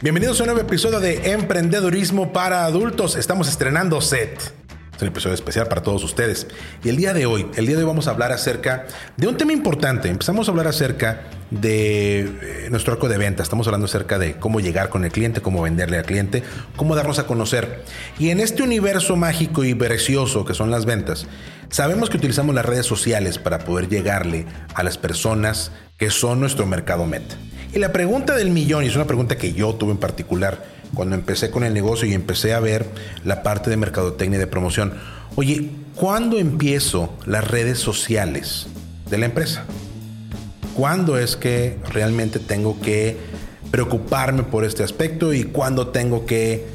Bienvenidos a un nuevo episodio de Emprendedurismo para Adultos. Estamos estrenando set. Es un episodio especial para todos ustedes. Y el día de hoy, el día de hoy vamos a hablar acerca de un tema importante. Empezamos a hablar acerca de eh, nuestro arco de venta. Estamos hablando acerca de cómo llegar con el cliente, cómo venderle al cliente, cómo darnos a conocer. Y en este universo mágico y precioso que son las ventas, sabemos que utilizamos las redes sociales para poder llegarle a las personas que son nuestro mercado meta. La pregunta del millón, y es una pregunta que yo tuve en particular cuando empecé con el negocio y empecé a ver la parte de mercadotecnia y de promoción. Oye, ¿cuándo empiezo las redes sociales de la empresa? ¿Cuándo es que realmente tengo que preocuparme por este aspecto y cuándo tengo que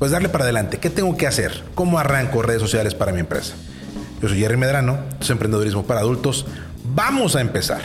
pues darle para adelante? ¿Qué tengo que hacer? ¿Cómo arranco redes sociales para mi empresa? Yo soy Jerry Medrano, es emprendedorismo para adultos. Vamos a empezar.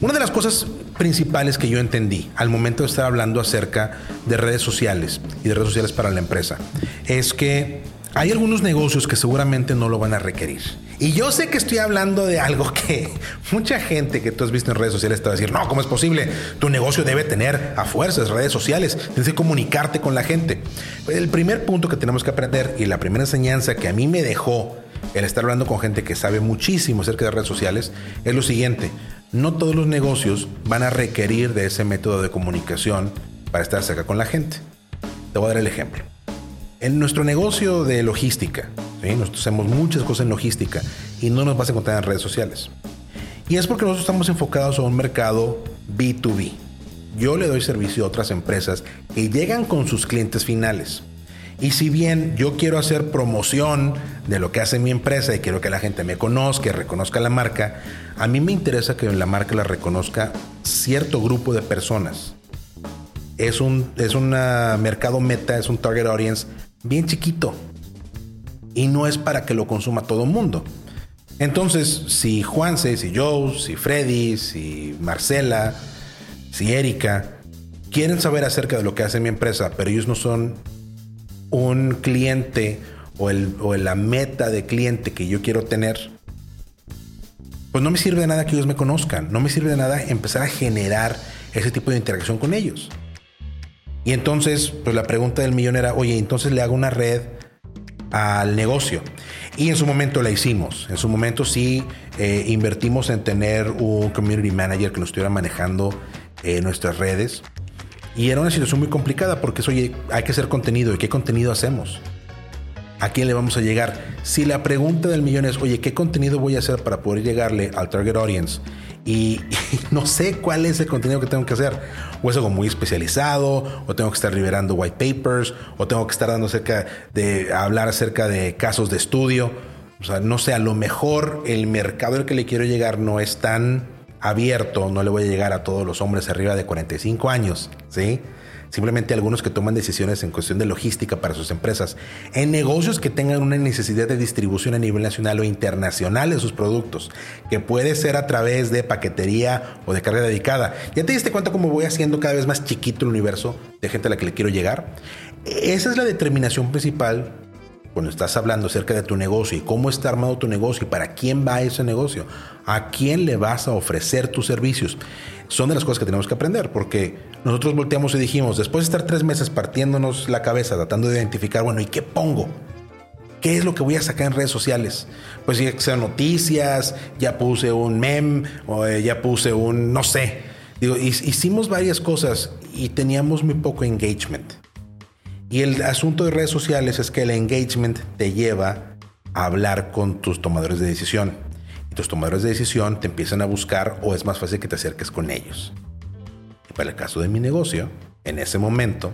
Una de las cosas principales que yo entendí al momento de estar hablando acerca de redes sociales y de redes sociales para la empresa es que hay algunos negocios que seguramente no lo van a requerir. Y yo sé que estoy hablando de algo que mucha gente que tú has visto en redes sociales te va decir, no, ¿cómo es posible? Tu negocio debe tener a fuerzas redes sociales, tienes que comunicarte con la gente. El primer punto que tenemos que aprender y la primera enseñanza que a mí me dejó el estar hablando con gente que sabe muchísimo acerca de redes sociales es lo siguiente no todos los negocios van a requerir de ese método de comunicación para estar cerca con la gente. Te voy a dar el ejemplo. En nuestro negocio de logística, nosotros hacemos muchas cosas en logística y no nos vas a encontrar en redes sociales. Y es porque nosotros estamos enfocados a un mercado B2B. Yo le doy servicio a otras empresas que llegan con sus clientes finales. Y si bien yo quiero hacer promoción de lo que hace mi empresa y quiero que la gente me conozca reconozca la marca, a mí me interesa que la marca la reconozca cierto grupo de personas. Es un es mercado meta, es un target audience bien chiquito. Y no es para que lo consuma todo el mundo. Entonces, si Juanse, si Joe, si Freddy, si Marcela, si Erika quieren saber acerca de lo que hace mi empresa, pero ellos no son un cliente o, el, o la meta de cliente que yo quiero tener, pues no me sirve de nada que ellos me conozcan, no me sirve de nada empezar a generar ese tipo de interacción con ellos. Y entonces, pues la pregunta del millón era, oye, entonces le hago una red al negocio. Y en su momento la hicimos. En su momento sí eh, invertimos en tener un community manager que nos estuviera manejando eh, nuestras redes. Y era una situación muy complicada porque es, oye, hay que hacer contenido. ¿Y qué contenido hacemos? ¿A quién le vamos a llegar? Si la pregunta del millón es, oye, ¿qué contenido voy a hacer para poder llegarle al target audience? Y, no sé cuál es el contenido que tengo que hacer. O es algo muy especializado, o tengo que estar liberando white papers, o tengo que estar dando acerca de hablar acerca de casos de estudio. O sea, no sé, a lo mejor el mercado al que le quiero llegar no es tan abierto, no le voy a llegar a todos los hombres arriba de 45 años, ¿sí? Simplemente algunos que toman decisiones en cuestión de logística para sus empresas, en negocios que tengan una necesidad de distribución a nivel nacional o internacional de sus productos, que puede ser a través de paquetería o de carga dedicada. ¿Ya te diste cuenta cómo voy haciendo cada vez más chiquito el universo de gente a la que le quiero llegar? Esa es la determinación principal cuando estás hablando acerca de tu negocio y cómo está armado tu negocio y para quién va ese negocio, a quién le vas a ofrecer tus servicios, son de las cosas que tenemos que aprender, porque nosotros volteamos y dijimos, después de estar tres meses partiéndonos la cabeza, tratando de identificar, bueno, ¿y qué pongo? ¿Qué es lo que voy a sacar en redes sociales? Pues ya sean noticias, ya puse un meme, o eh, ya puse un, no sé. Digo, hicimos varias cosas y teníamos muy poco engagement. Y el asunto de redes sociales es que el engagement te lleva a hablar con tus tomadores de decisión. Y tus tomadores de decisión te empiezan a buscar o es más fácil que te acerques con ellos. Para el caso de mi negocio, en ese momento,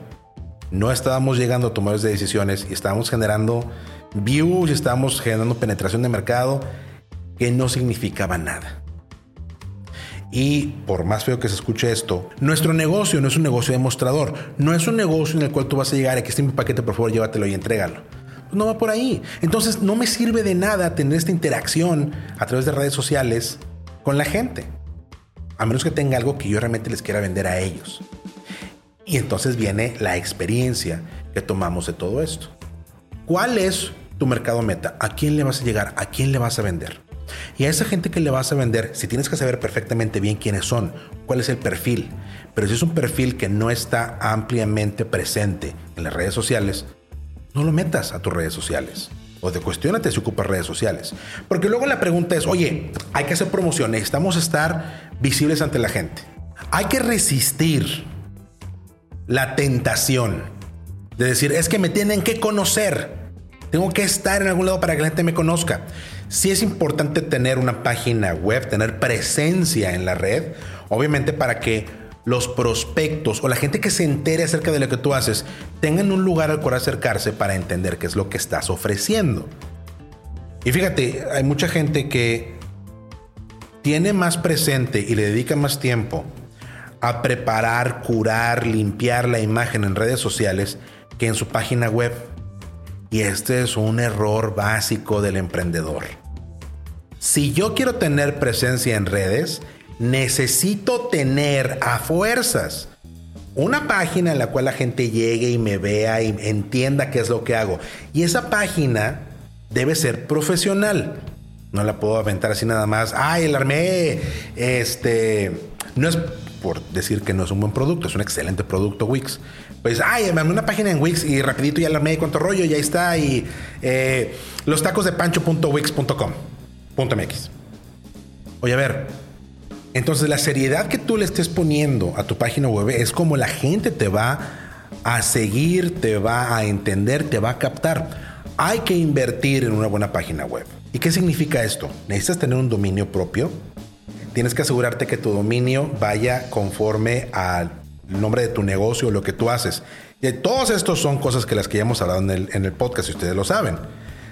no estábamos llegando a tomadores de decisiones y estábamos generando views, y estábamos generando penetración de mercado que no significaba nada. Y por más feo que se escuche esto, nuestro negocio no es un negocio de mostrador, no es un negocio en el cual tú vas a llegar y que esté mi paquete, por favor, llévatelo y entrégalo. No va por ahí. Entonces no me sirve de nada tener esta interacción a través de redes sociales con la gente. A menos que tenga algo que yo realmente les quiera vender a ellos. Y entonces viene la experiencia que tomamos de todo esto. ¿Cuál es tu mercado meta? ¿A quién le vas a llegar? ¿A quién le vas a vender? Y a esa gente que le vas a vender, si tienes que saber perfectamente bien quiénes son, cuál es el perfil, pero si es un perfil que no está ampliamente presente en las redes sociales, no lo metas a tus redes sociales. O de cuestionate si ocupas redes sociales. Porque luego la pregunta es, oye, hay que hacer promoción, necesitamos estar visibles ante la gente. Hay que resistir la tentación de decir, es que me tienen que conocer. Tengo que estar en algún lado para que la gente me conozca. Sí es importante tener una página web, tener presencia en la red, obviamente para que los prospectos o la gente que se entere acerca de lo que tú haces tengan un lugar al cual acercarse para entender qué es lo que estás ofreciendo. Y fíjate, hay mucha gente que tiene más presente y le dedica más tiempo a preparar, curar, limpiar la imagen en redes sociales que en su página web. Y este es un error básico del emprendedor. Si yo quiero tener presencia en redes, necesito tener a fuerzas una página en la cual la gente llegue y me vea y entienda qué es lo que hago. Y esa página debe ser profesional. No la puedo aventar así nada más. Ay, el armé. Este. No es por decir que no es un buen producto, es un excelente producto Wix. Pues, ay, me una página en Wix y rapidito ya la armé cuánto rollo, ya está. Y eh, los tacos de pancho.wix.com. .mx. Oye, a ver, entonces la seriedad que tú le estés poniendo a tu página web es como la gente te va a seguir, te va a entender, te va a captar. Hay que invertir en una buena página web. ¿Y qué significa esto? Necesitas tener un dominio propio. Tienes que asegurarte que tu dominio vaya conforme al nombre de tu negocio lo que tú haces. Y todos estos son cosas que las que ya hemos hablado en el, en el podcast, si ustedes lo saben.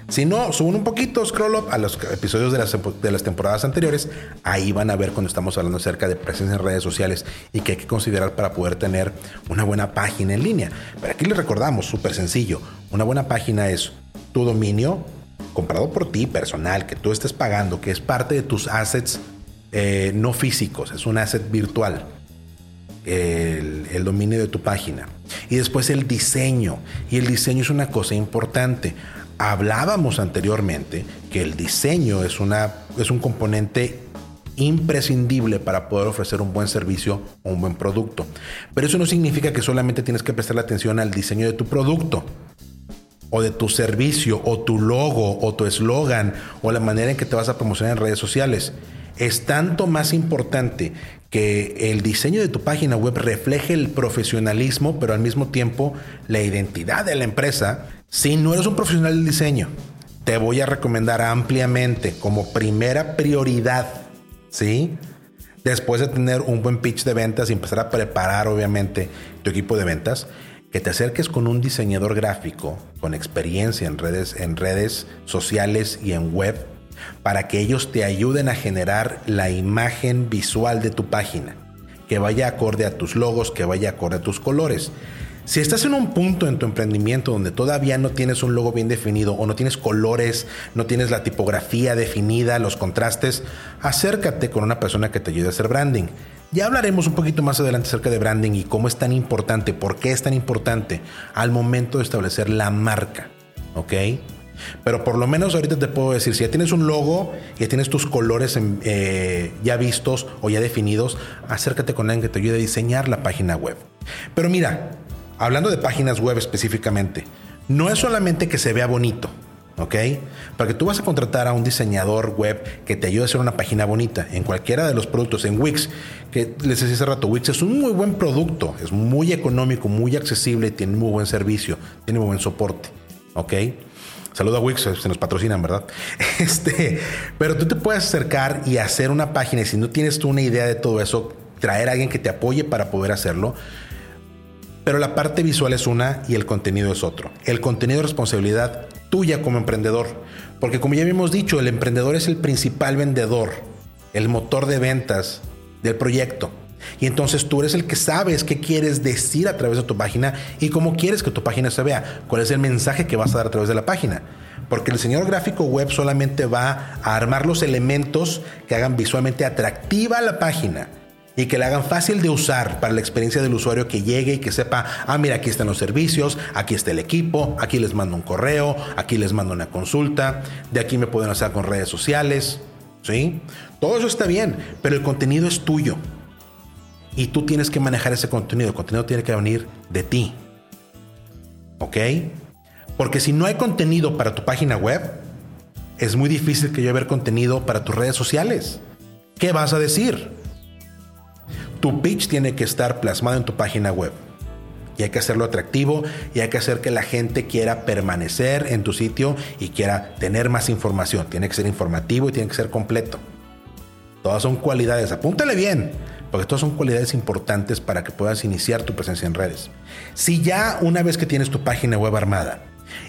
Si no, suben un poquito, scroll up a los episodios de las, de las temporadas anteriores. Ahí van a ver cuando estamos hablando acerca de presencia en redes sociales y qué hay que considerar para poder tener una buena página en línea. Pero aquí les recordamos, súper sencillo. Una buena página es tu dominio comprado por ti, personal, que tú estés pagando, que es parte de tus assets eh, no físicos, es un asset virtual. El, dominio de tu página. Y después el diseño. Y el diseño es una cosa importante. Hablábamos anteriormente que el diseño es, una, es un componente imprescindible para poder ofrecer un buen servicio o un buen producto. Pero eso no significa que solamente tienes que prestar atención al diseño de tu producto o de tu servicio o tu logo o tu eslogan o la manera en que te vas a promocionar en redes sociales. Es tanto más importante que el diseño de tu página web refleje el profesionalismo, pero al mismo tiempo la identidad de la empresa si no eres un profesional del diseño, te voy a recomendar ampliamente como primera prioridad, ¿sí? Después de tener un buen pitch de ventas y empezar a preparar obviamente tu equipo de ventas, que te acerques con un diseñador gráfico con experiencia en redes, en redes sociales y en web para que ellos te ayuden a generar la imagen visual de tu página, que vaya acorde a tus logos, que vaya acorde a tus colores. Si estás en un punto en tu emprendimiento donde todavía no tienes un logo bien definido o no tienes colores, no tienes la tipografía definida, los contrastes, acércate con una persona que te ayude a hacer branding. Ya hablaremos un poquito más adelante acerca de branding y cómo es tan importante, por qué es tan importante al momento de establecer la marca. ¿Ok? Pero por lo menos ahorita te puedo decir, si ya tienes un logo, ya tienes tus colores eh, ya vistos o ya definidos, acércate con alguien que te ayude a diseñar la página web. Pero mira, hablando de páginas web específicamente, no es solamente que se vea bonito, ¿ok? Porque tú vas a contratar a un diseñador web que te ayude a hacer una página bonita en cualquiera de los productos, en Wix, que les decía hace rato, Wix es un muy buen producto, es muy económico, muy accesible, tiene muy buen servicio, tiene muy buen soporte, ¿ok? Saludo a Wix, se nos patrocinan, ¿verdad? Este, pero tú te puedes acercar y hacer una página y si no tienes tú una idea de todo eso, traer a alguien que te apoye para poder hacerlo pero la parte visual es una y el contenido es otro. El contenido es responsabilidad tuya como emprendedor. Porque como ya habíamos dicho, el emprendedor es el principal vendedor, el motor de ventas del proyecto. Y entonces tú eres el que sabes qué quieres decir a través de tu página y cómo quieres que tu página se vea, cuál es el mensaje que vas a dar a través de la página. Porque el diseñador gráfico web solamente va a armar los elementos que hagan visualmente atractiva la página y que la hagan fácil de usar para la experiencia del usuario que llegue y que sepa, ah, mira, aquí están los servicios, aquí está el equipo, aquí les mando un correo, aquí les mando una consulta, de aquí me pueden hacer con redes sociales, ¿sí? Todo eso está bien, pero el contenido es tuyo. Y tú tienes que manejar ese contenido. El contenido tiene que venir de ti. ¿Ok? Porque si no hay contenido para tu página web, es muy difícil que vea contenido para tus redes sociales. ¿Qué vas a decir? Tu pitch tiene que estar plasmado en tu página web. Y hay que hacerlo atractivo y hay que hacer que la gente quiera permanecer en tu sitio y quiera tener más información. Tiene que ser informativo y tiene que ser completo. Todas son cualidades. Apúntale bien porque todas son cualidades importantes para que puedas iniciar tu presencia en redes. Si ya una vez que tienes tu página web armada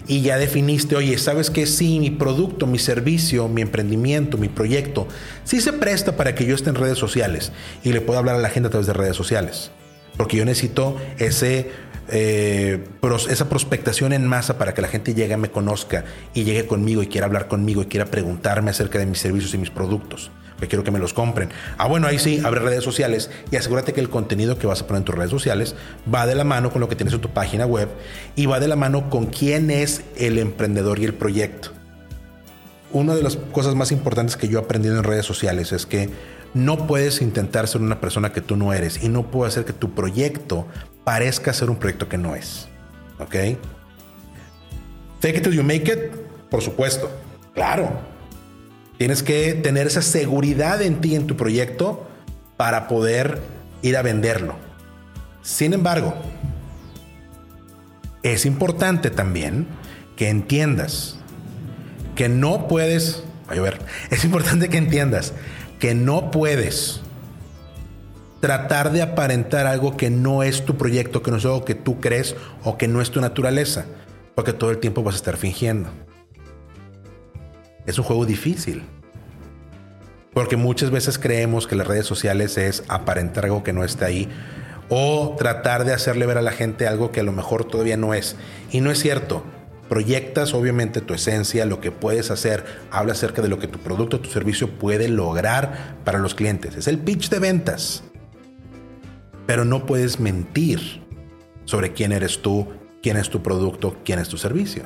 y ya definiste, oye, sabes que sí, mi producto, mi servicio, mi emprendimiento, mi proyecto, sí se presta para que yo esté en redes sociales y le pueda hablar a la gente a través de redes sociales, porque yo necesito ese eh, esa prospectación en masa para que la gente llegue, me conozca y llegue conmigo y quiera hablar conmigo y quiera preguntarme acerca de mis servicios y mis productos que quiero que me los compren. Ah, bueno, ahí sí, abre redes sociales y asegúrate que el contenido que vas a poner en tus redes sociales va de la mano con lo que tienes en tu página web y va de la mano con quién es el emprendedor y el proyecto. Una de las cosas más importantes que yo he aprendido en redes sociales es que no puedes intentar ser una persona que tú no eres y no puedes hacer que tu proyecto parezca ser un proyecto que no es. ¿Ok? Take it till you make it, por supuesto. Claro, Tienes que tener esa seguridad en ti, en tu proyecto, para poder ir a venderlo. Sin embargo, es importante también que entiendas que no puedes, a ver, es importante que entiendas que no puedes tratar de aparentar algo que no es tu proyecto, que no es algo que tú crees o que no es tu naturaleza, porque todo el tiempo vas a estar fingiendo. Es un juego difícil. Porque muchas veces creemos que las redes sociales es aparentar algo que no está ahí o tratar de hacerle ver a la gente algo que a lo mejor todavía no es. Y no es cierto. Proyectas obviamente tu esencia, lo que puedes hacer, habla acerca de lo que tu producto tu servicio puede lograr para los clientes. Es el pitch de ventas. Pero no puedes mentir sobre quién eres tú, quién es tu producto, quién es tu servicio.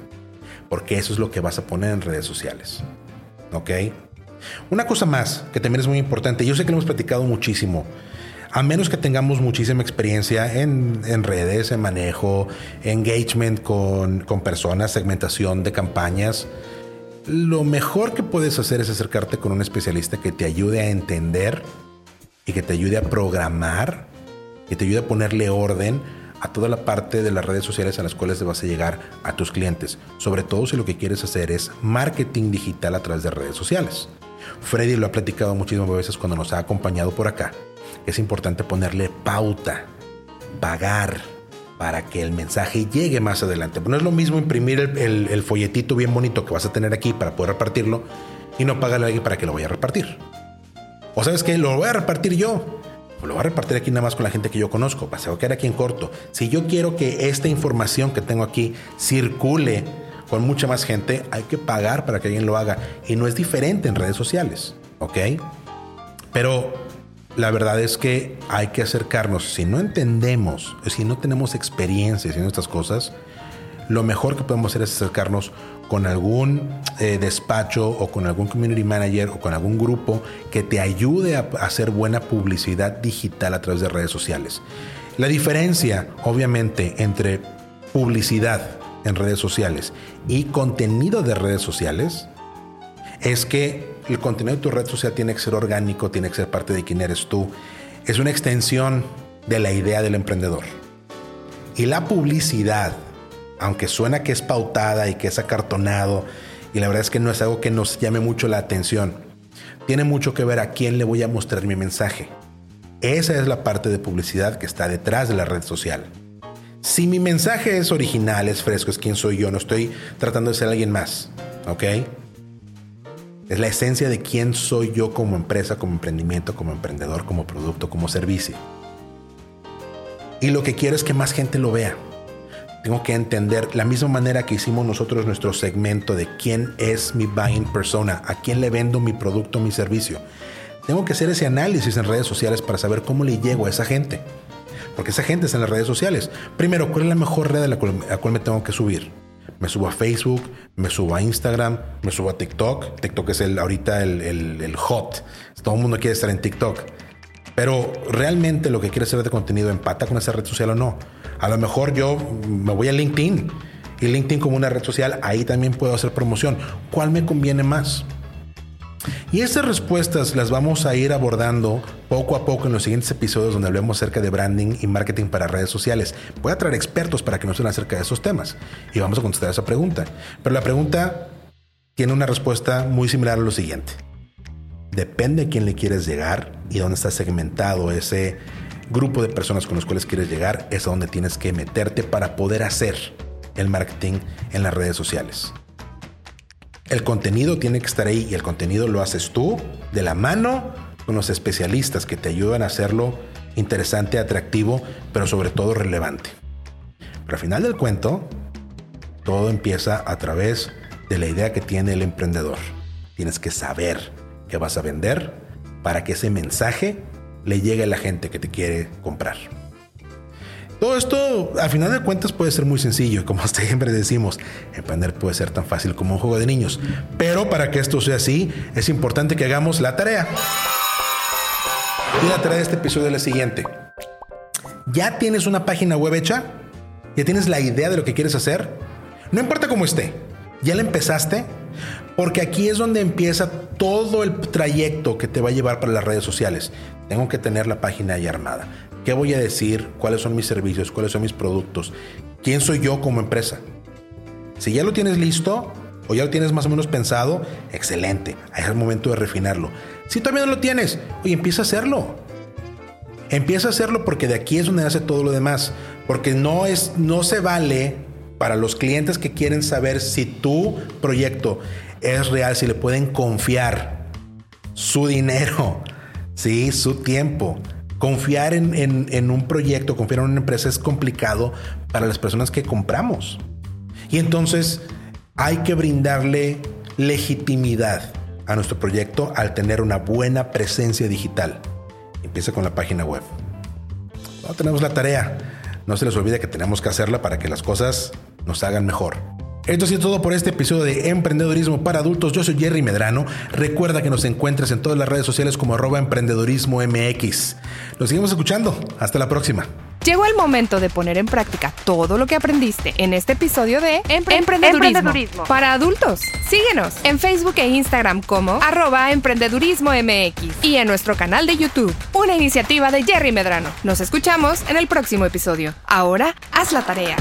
Porque eso es lo que vas a poner en redes sociales. ¿Ok? Una cosa más que también es muy importante, yo sé que lo hemos platicado muchísimo, a menos que tengamos muchísima experiencia en, redes, en manejo, engagement con, con personas, segmentación de campañas, lo mejor que puedes hacer es acercarte con un especialista que te ayude a entender y que te ayude a programar, que te ayude a ponerle orden a toda la parte de las redes sociales a las cuales te vas a llegar a tus clientes, sobre todo si lo que quieres hacer es marketing digital a través de redes sociales. Freddy lo ha platicado muchísimas veces cuando nos ha acompañado por acá. Es importante ponerle pauta, pagar para que el mensaje llegue más adelante. No es lo mismo imprimir el, folletito bien bonito que vas a tener aquí para poder repartirlo y no pagarle a alguien para que lo vaya a repartir. O sabes que lo voy a repartir yo. Lo voy a repartir aquí nada más con la gente que yo conozco. Se va a quedar aquí en corto. Si yo quiero que esta información que tengo aquí circule con mucha más gente, hay que pagar para que alguien lo haga. Y no es diferente en redes sociales, ¿ok? Pero la verdad es que hay que acercarnos. Si no entendemos, si no tenemos experiencias en estas cosas, lo mejor que podemos hacer es acercarnos con algún eh, despacho o con algún community manager o con algún grupo que te ayude a hacer buena publicidad digital a través de redes sociales. La diferencia, obviamente, entre publicidad en redes sociales y contenido de redes sociales es que el contenido de tu red social tiene que ser orgánico, tiene que ser parte de quién eres tú. Es una extensión de la idea del emprendedor. Y la publicidad, aunque suena que es pautada y que es acartonado, y la verdad es que no es algo que nos llame mucho la atención, tiene mucho que ver a quién le voy a mostrar mi mensaje. Esa es la parte de publicidad que está detrás de la red social. Si mi mensaje es original, es fresco, es quien soy yo, no estoy tratando de ser alguien más, ¿ok? Es la esencia de quién soy yo como empresa, como emprendimiento, como emprendedor, como producto, como servicio. Y lo que quiero es que más gente lo vea. Tengo que entender la misma manera que hicimos nosotros nuestro segmento de quién es mi buying persona, a quién le vendo mi producto, mi servicio. Tengo que hacer ese análisis en redes sociales para saber cómo le llego a esa gente. Porque esa gente está en las redes sociales. Primero, ¿cuál es la mejor red a la cual, me tengo que subir? Me subo a Facebook, me subo a Instagram, me subo a TikTok. TikTok es el, ahorita el, el hot. Todo el mundo quiere estar en TikTok. Pero realmente lo que quiere hacer de contenido empata con esa red social o no. A lo mejor yo me voy a LinkedIn y LinkedIn como una red social, ahí también puedo hacer promoción. ¿Cuál me conviene más? Y estas respuestas las vamos a ir abordando poco a poco en los siguientes episodios donde hablemos acerca de branding y marketing para redes sociales. Voy a traer expertos para que nos hablen acerca de esos temas y vamos a contestar esa pregunta. Pero la pregunta tiene una respuesta muy similar a lo siguiente. Depende a quién le quieres llegar y dónde está segmentado ese grupo de personas con los cuales quieres llegar, es a donde tienes que meterte para poder hacer el marketing en las redes sociales. El contenido tiene que estar ahí y el contenido lo haces tú de la mano con los especialistas que te ayudan a hacerlo interesante, atractivo, pero sobre todo relevante. Pero al final del cuento, todo empieza a través de la idea que tiene el emprendedor. Tienes que saber que vas a vender para que ese mensaje le llegue a la gente que te quiere comprar. Todo esto, al final de cuentas, puede ser muy sencillo. Como siempre decimos, emprender puede ser tan fácil como un juego de niños. Pero para que esto sea así, es importante que hagamos la tarea. Y la tarea de este episodio es la siguiente. ¿Ya tienes una página web hecha? ¿Ya tienes la idea de lo que quieres hacer? No importa cómo esté. ¿Ya la empezaste? Porque aquí es donde empieza todo el trayecto que te va a llevar para las redes sociales. Tengo que tener la página ya armada. ¿Qué voy a decir? ¿Cuáles son mis servicios? ¿Cuáles son mis productos? ¿Quién soy yo como empresa? Si ya lo tienes listo o ya lo tienes más o menos pensado, excelente. Es el momento de refinarlo. Si todavía no lo tienes, oye, empieza a hacerlo. Empieza a hacerlo porque de aquí es donde hace todo lo demás. Porque no, es, no se vale para los clientes que quieren saber si tu proyecto es real, si le pueden confiar su dinero, ¿sí? su tiempo. Confiar en, un proyecto, confiar en una empresa es complicado para las personas que compramos. Y entonces hay que brindarle legitimidad a nuestro proyecto al tener una buena presencia digital. Empieza con la página web. No tenemos la tarea. No se les olvide que tenemos que hacerla para que las cosas nos hagan mejor. Esto ha sido todo por este episodio de Emprendedorismo para Adultos. Yo soy Jerry Medrano. Recuerda que nos encuentres en todas las redes sociales como arroba emprendedorismo MX. Nos seguimos escuchando. Hasta la próxima. Llegó el momento de poner en práctica todo lo que aprendiste en este episodio de emprendedurismo, para adultos. Síguenos en Facebook e Instagram como arroba emprendedurismo MX y en nuestro canal de YouTube, una iniciativa de Jerry Medrano. Nos escuchamos en el próximo episodio. Ahora, haz la tarea.